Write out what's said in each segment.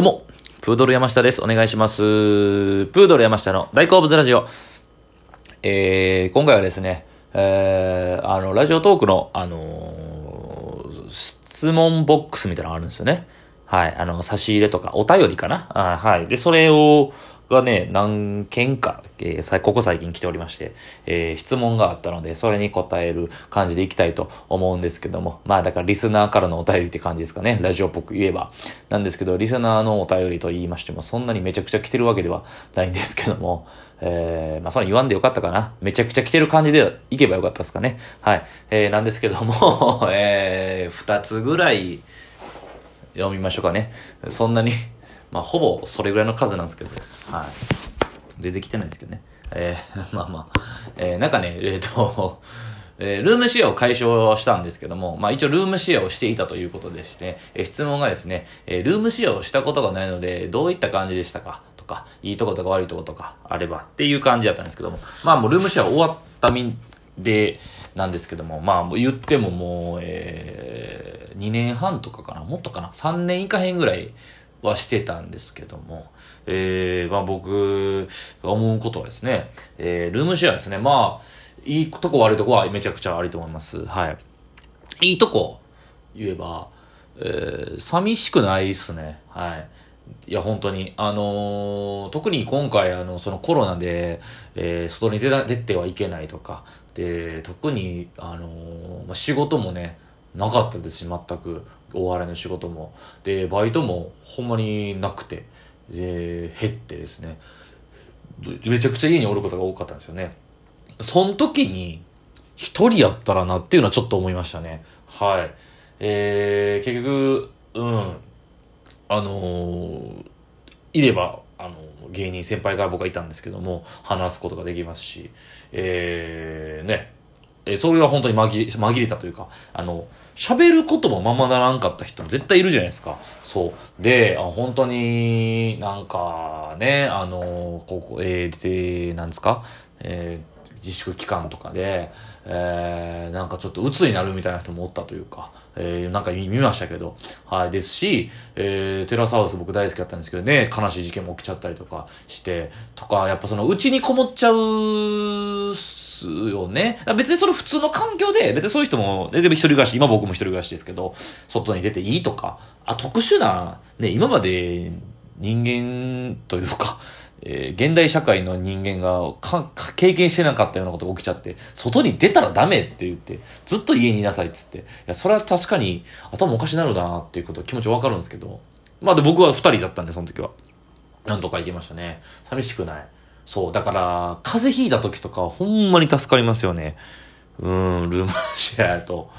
どうも、プードル山下です。お願いします。プードル山下の大好物ラジオ。えー、今回はですね、えー、あの、ラジオトークの、あのー質問ボックスみたいなのがあるんですよね。はい。あの、差し入れとか、お便りかなあはい。で、それを、がね、何件か、えーここ最近来ておりまして、えー質問があったので、それに答える感じでいきたいと思うんですけども、まあだからリスナーからのお便りって感じですかね、ラジオっぽく言えば。なんですけど、リスナーのお便りと言いましても、そんなにめちゃくちゃ来てるわけではないんですけども、えー、まあそれ言わんでよかったかな。めちゃくちゃ来てる感じでいけばよかったですかね。はい。えー、なんですけども、えー、二つぐらい、読みましょうかね。そんなに、まあ、ほぼそれぐらいの数なんですけど、はい。全然来てないですけどね。えー、まあまあ、えー、なんかね、えっ、と、えールームシェアを解消したんですけども、まあ一応ルームシェアをしていたということでして、えー質問がですね、えールームシェアをしたことがないので、どういった感じでしたか？とか、いいとことか悪いとことかあればっていう感じだったんですけども、まあもうルームシェア終わったみんで、なんですけども、まあもう言ってももう、えー、2年半とかかな、もっとかな、3年いかへんぐらいはしてたんですけども、えー、まあ僕が思うことはですね、えー、ルームシェアですね、まあ、いいとこ悪いとこはめちゃくちゃあると思います。はい。いいとこ言えば、えー、寂しくないっすね。はい。いや、本当に。あのー特に今回、あの、そのコロナで、えー外に出た出てはいけないとか、で、特に、あのーまあ、仕事もね、なかったですし、全く、お笑いの仕事も。で、バイトもほんまになくて、で、減ってですね、めちゃくちゃ家におることが多かったんですよね。その時に、一人やったらなっていうのはちょっと思いましたね。はい。えー、結局、うん。あのーいれば、あの芸人先輩が僕はいたんですけども、話すことができますし、えー、ね。えーそれは本当に紛れ、紛れたというか、あの、喋ることもままならんかった人も絶対いるじゃないですか。そう。で、あ本当になんかね、あの、ここ、えー、で、なんですか、えー自粛期間とかで、えー、なんかちょっと鬱になるみたいな人もおったというか、えー、なんか見見ましたけど、はい、ですし、えー、テラスハウス僕大好きだったんですけどね、悲しい事件も起きちゃったりとかして、とか、やっぱその、うちにこもっちゃうよね。別にその普通の環境で、別にそういう人も、全然一人暮らし、今僕も一人暮らしですけど、外に出ていいとか、あ、特殊な、ね、今まで人間というか、えー現代社会の人間がかか経験してなかったようなことが起きちゃって、外に出たらダメって言って、ずっと家にいなさいっつって。いや、それは確かに頭おかしなるなっていうこと気持ちわかるんですけど。まあで僕は二人だったんで、その時は。なんとか行きましたね。寂しくない。そう、だから、風邪ひいた時とかほんまに助かりますよね。うん、ルームシェアと。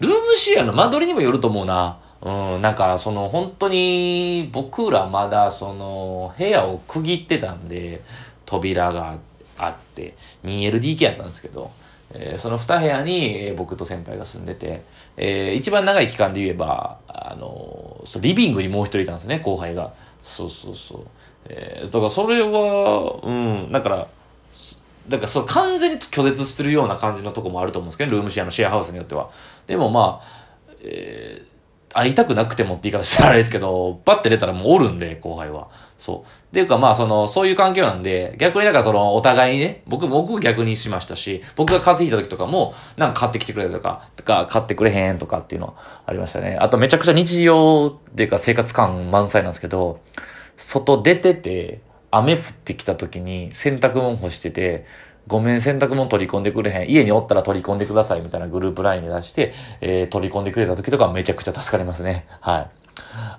ルームシェアの間取りにもよると思うな。うん、なんか、その、本当に、僕らまだ、その、部屋を区切ってたんで、扉があって、2LDK やったんですけど、えーその2部屋に、えー僕と先輩が住んでて、えー一番長い期間で言えば、あのそうリビングにもう一人いたんですね、後輩が。そうそうそう。えーだからそれは、うん、だから、だからそう完全に拒絶するような感じのとこもあると思うんですけど、ルームシェアのシェアハウスによっては。でもまあ、えー会いたくなくてもって言い方したらあれですけど、パッて出たらもうおるんで、後輩は。そう。っていうかまあ、その、そういう環境なんで、逆にだからその、お互いにね、僕、僕逆にしましたし、僕が風邪ひいた時とかも、なんか買ってきてくれたとか、とか、買ってくれへんとかっていうのありましたね。あとめちゃくちゃ日常っていうか生活感満載なんですけど、外出てて、雨降ってきた時に洗濯物干してて、ごめん、洗濯物取り込んでくれへん。家におったら取り込んでくださいみたいなグループラインに出して、えー取り込んでくれた時とかめちゃくちゃ助かりますね。はい。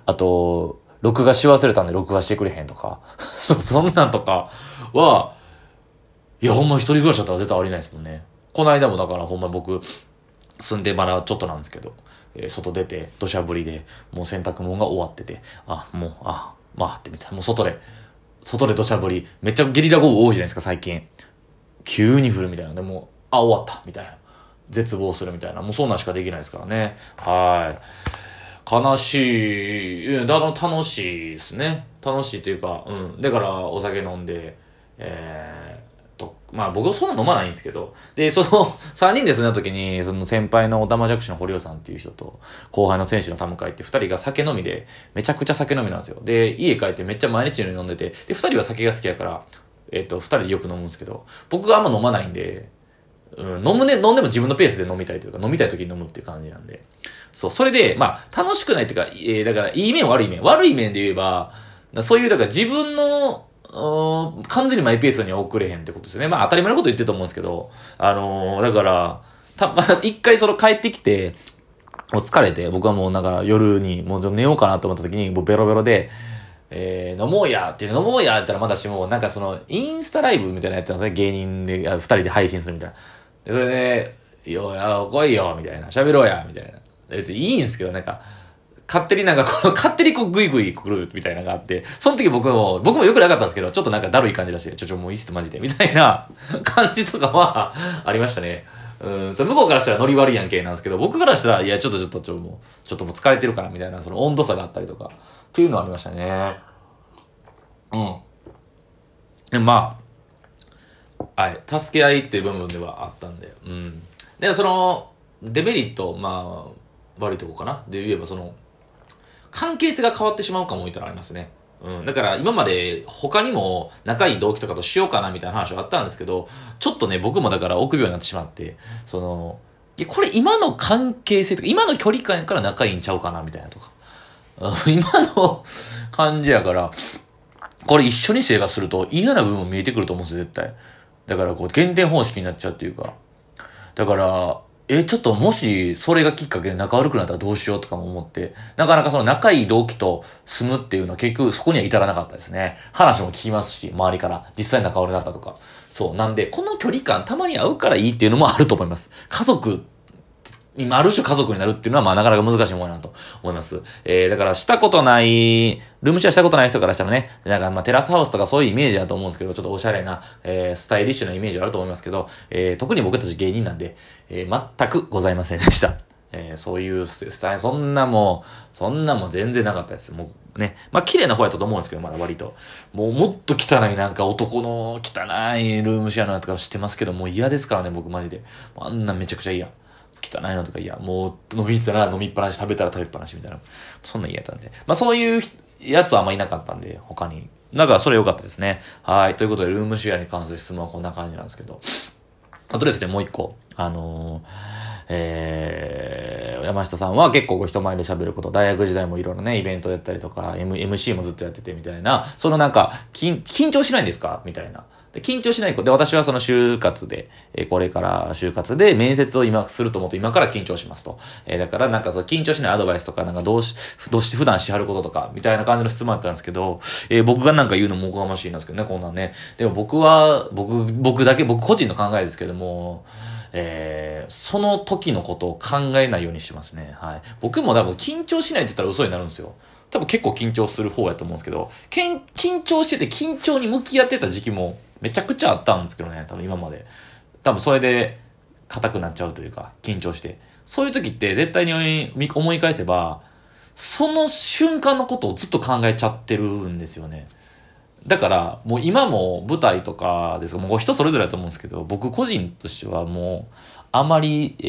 あと、録画し忘れたんで録画してくれへんとか。そ、そんなんとかは、いや、ほんま一人暮らしだったら絶対ありないですもんね。この間もだからほんま僕、住んでまだちょっとなんですけど、えー外出て、土砂降りで、もう洗濯物が終わってて、あ、もう、あ、まあってみた。もう外で、外で土砂降り、めっちゃゲリラ豪雨多いじゃないですか、最近。急に降るみたいな。でも、あ、終わった、みたいな。絶望するみたいな。もうそんなしかできないですからね。はい。悲しい、だから楽しいですね。楽しいというか、うん。だからお酒飲んで、えーと、まあ僕はそんな飲まないんですけど、で、その 3人で住んだ時に、その先輩の小玉弱視の堀尾さんっていう人と、後輩の選手の田向って2人が酒飲みで、めちゃくちゃ酒飲みなんですよ。で、家帰ってめっちゃ毎日飲んでて、で、2人は酒が好きやから、えっ、と、2人でよく飲むんですけど、僕があんま飲まないんで、うん、飲むね、飲んでも自分のペースで飲みたいというか、飲みたい時に飲むっていう感じなんで。そう、それで、まあ、楽しくないっていうか、えー、だから、いい面悪い面。悪い面で言えば、そういう、だから自分の、完全にマイペースには遅れへんってことですよね。まあ当たり前のこと言ってると思うんですけど、あのー、だから、た、まあ、一回その帰ってきて、もう疲れて、僕はもうなんか夜にもう寝ようかなと思った時に、もうベロベロで、えー、飲もうやって飲もうやって言ったらまだしも、なんかその、インスタライブみたいなやってたんですね。芸人で、二人で配信するみたいな。で、それで、よや、来いよ、みたいな。喋ろうや、みたいな。別にいいんですけど、なんか、勝手になんかこの、勝手にこうグイグイ来るみたいなのがあって、その時僕も、僕もよくなかったんですけど、ちょっとなんかだるい感じだし、ちょちょもういいっすマジで、みたいな 感じとかはありましたね。うん、それ向こうからしたらノリ悪いやんけなんですけど、僕からしたら、いや、ちょっとちょっとちょ、もう、ちょっともう疲れてるから、みたいな、その温度差があったりとか、っていうのはありましたね。うん。でまあ、はい、助け合いっていう部分ではあったんで、うん。で、その、デメリット、まあ、悪いとこかな。で言えば、その、関係性が変わってしまうかも言ったらありますね。うん。だから今まで他にも仲いい同期とかとしようかなみたいな話はあったんですけど、ちょっとね、僕もだから臆病になってしまって、その、いや、これ今の関係性とか、今の距離感から仲いいんちゃうかなみたいなとか。今の感じやから、これ一緒に生活すると嫌な部分も見えてくると思うんですよ、絶対。だからこう、減点方式になっちゃうっていうか。だから、え、ちょっともし、それがきっかけで仲悪くなったらどうしようとかも思って、なかなかその仲いい同期と住むっていうのは結局そこには至らなかったですね。話も聞きますし、周りから、実際仲悪くなったとか。そう。なんで、この距離感たまに会うからいいっていうのもあると思います。家族今、ある種家族になるっていうのは、まあ、なかなか難しいものなと思います。えー、だから、したことない、ルームシェアしたことない人からしたらね、なんか、まあ、テラスハウスとかそういうイメージだと思うんですけど、ちょっとおしゃれな、えー、スタイリッシュなイメージはあると思いますけど、えー、特に僕たち芸人なんで、えー、全くございませんでした。えー、そういうスタイル、そんなもう、そんなも全然なかったです。もうね。まあ、綺麗な方やったと思うんですけど、まだ割と。もうもっと汚いなんか男の汚いルームシェアのやつか知ってますけど、もう嫌ですからね、僕マジで。あんなめちゃくちゃ嫌。汚いのとか、いや、もう飲みたら飲みっぱなし、食べたら食べっぱなしみたいな。そんな嫌だったんで。まあそういうやつはあんまいなかったんで、他に。だからそれ良かったですね。はい。ということで、ルームシェアに関する質問はこんな感じなんですけど。あとですね、もう一個。あのー、えー、山下さんは結構人前で喋ること、大学時代もいろいろね、イベントやったりとか、M、MC もずっとやっててみたいな、そのなんか、緊張しないんですかみたいな。緊張しない子。で、私はその就活で、えー、これから就活で面接を今すると思うと今から緊張しますと。えー、だからなんかその緊張しないアドバイスとか、なんかどうし、どうして普段しはることとか、みたいな感じの質問だったんですけど、えー、僕がなんか言うのもおこがましいんですけどね、こんなんね。でも僕は、僕、僕だけ、僕個人の考えですけども、えー、その時のことを考えないようにしますね。はい。僕も多分緊張しないって言ったら嘘になるんですよ。多分結構緊張する方やと思うんですけど、緊張してて緊張に向き合ってた時期もめちゃくちゃあったんですけどね、多分今まで。多分それで硬くなっちゃうというか、緊張して。そういう時って絶対に思い返せば、その瞬間のことをずっと考えちゃってるんですよね。だから、もう今も舞台とかですが、もう人それぞれだと思うんですけど、僕個人としてはもう、あまり、え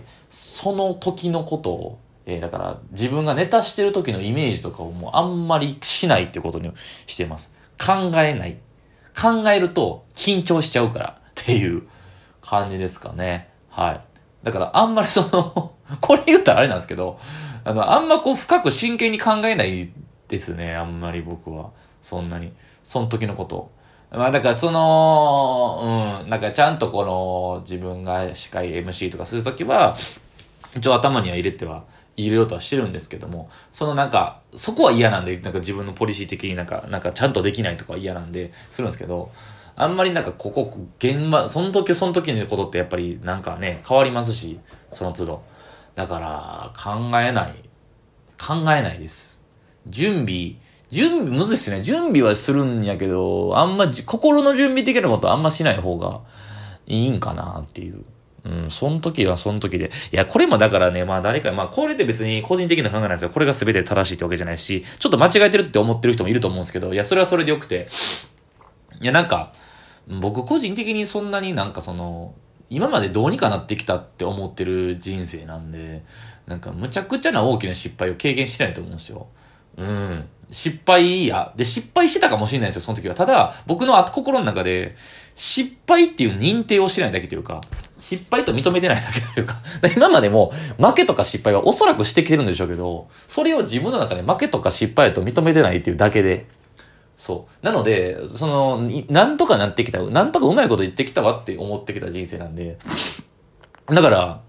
ー、その時のことを、えー、だから自分がネタしてる時のイメージとかをもうあんまりしないってことにしてます。考えない。考えると緊張しちゃうからっていう感じですかね。はい。だからあんまりその これ言ったらあれなんですけど、あの、あんまこう深く真剣に考えないですね。あんまり僕は。そんなに。その時のこと。まあだからその、うん、なんかちゃんとこの自分が司会 MC とかするときは、一応頭には入れては入れようとはしてるんですけども、そのなんか、そこは嫌なんで、なんか自分のポリシー的になんか、なんかちゃんとできないとか嫌なんで、するんですけど、あんまりなんかここ、現場、その時その時のことってやっぱりなんかね、変わりますし、その都度。だから、考えない。考えないです。準備、準備、むずいっすね。準備はするんやけど、あんま、心の準備的なことあんましない方がいいんかなっていう。うん、その時はその時で。いや、これもだからね、まあ誰か、まあこれって別に個人的な考えなんですよ。これが全て正しいってわけじゃないし、ちょっと間違えてるって思ってる人もいると思うんですけど、いや、それはそれでよくて。いや、なんか、僕個人的にそんなになんかその、今までどうにかなってきたって思ってる人生なんで、なんかむちゃくちゃな大きな失敗を経験してないと思うんですよ。うん。失敗や。で、失敗してたかもしれないですよ、その時は。ただ、僕の心の中で、失敗っていう認定をしてないだけというか、失敗と認めてないだけというか、今までも負けとか失敗はおそらくしてきてるんでしょうけど、それを自分の中で負けとか失敗と認めてないっていうだけで、そう。なので、その、なんとかなってきた、なんとかうまいこと言ってきたわって思ってきた人生なんで、だから、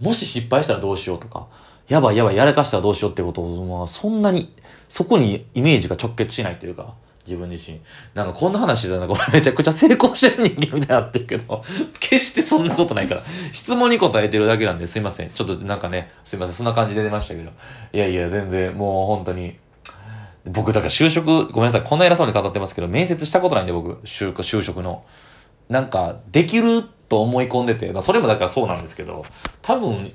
もし失敗したらどうしようとか、やばいやばいやらかしたらどうしようってことを、まあ、そんなに、そこにイメージが直結しないというか、自分自身。なんかこんな話じゃなく俺 めちゃくちゃ成功してる人間みたいになってるけど、決してそんなことないから。質問に答えてるだけなんですいません。ちょっとなんかね、すいません。そんな感じで出ましたけど。いやいや、全然もう本当に、僕、だから就職、ごめんなさい、こんな偉そうに語ってますけど、面接したことないんで、僕、就就職の。なんか、できると思い込んでて、それもだからそうなんですけど、多分、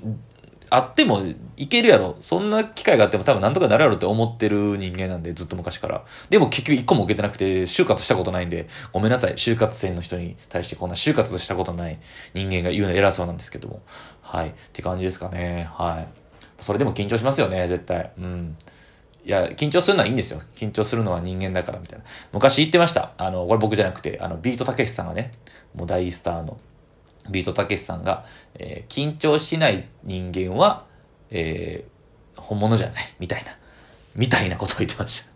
あってもいけるやろ。そんな機会があっても多分なんとかなるやろって思ってる人間なんで、ずっと昔から。でも結局一個も受けてなくて、就活したことないんで、ごめんなさい。就活生の人に対してこんな就活したことない人間が言うの偉そうなんですけども。はい。って感じですかね。はい。それでも緊張しますよね、絶対。うん。いや、緊張するのはいいんですよ。緊張するのは人間だからみたいな。昔言ってました。あの、これ僕じゃなくて、あの、ビートたけしさんがね、もう大スターの、ビートたけしさんが、えー、緊張しない人間は、えー、本物じゃない、みたいな、みたいなことを言ってました。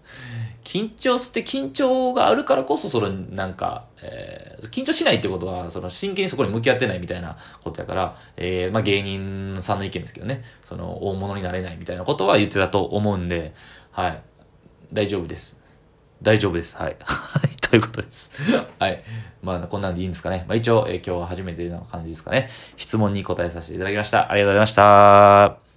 緊張して緊張があるからこそ、そのなんか、えー、緊張しないってことは、その真剣にそこに向き合ってないみたいなことやから、えー、まあ芸人さんの意見ですけどね、その大物になれないみたいなことは言ってたと思うんで、はい。大丈夫です。大丈夫です。はい。はい。ということです。はい。まあ、こんなんでいいんですかね。まあ、一応、えー、今日は初めての感じですかね。質問に答えさせていただきました。ありがとうございました。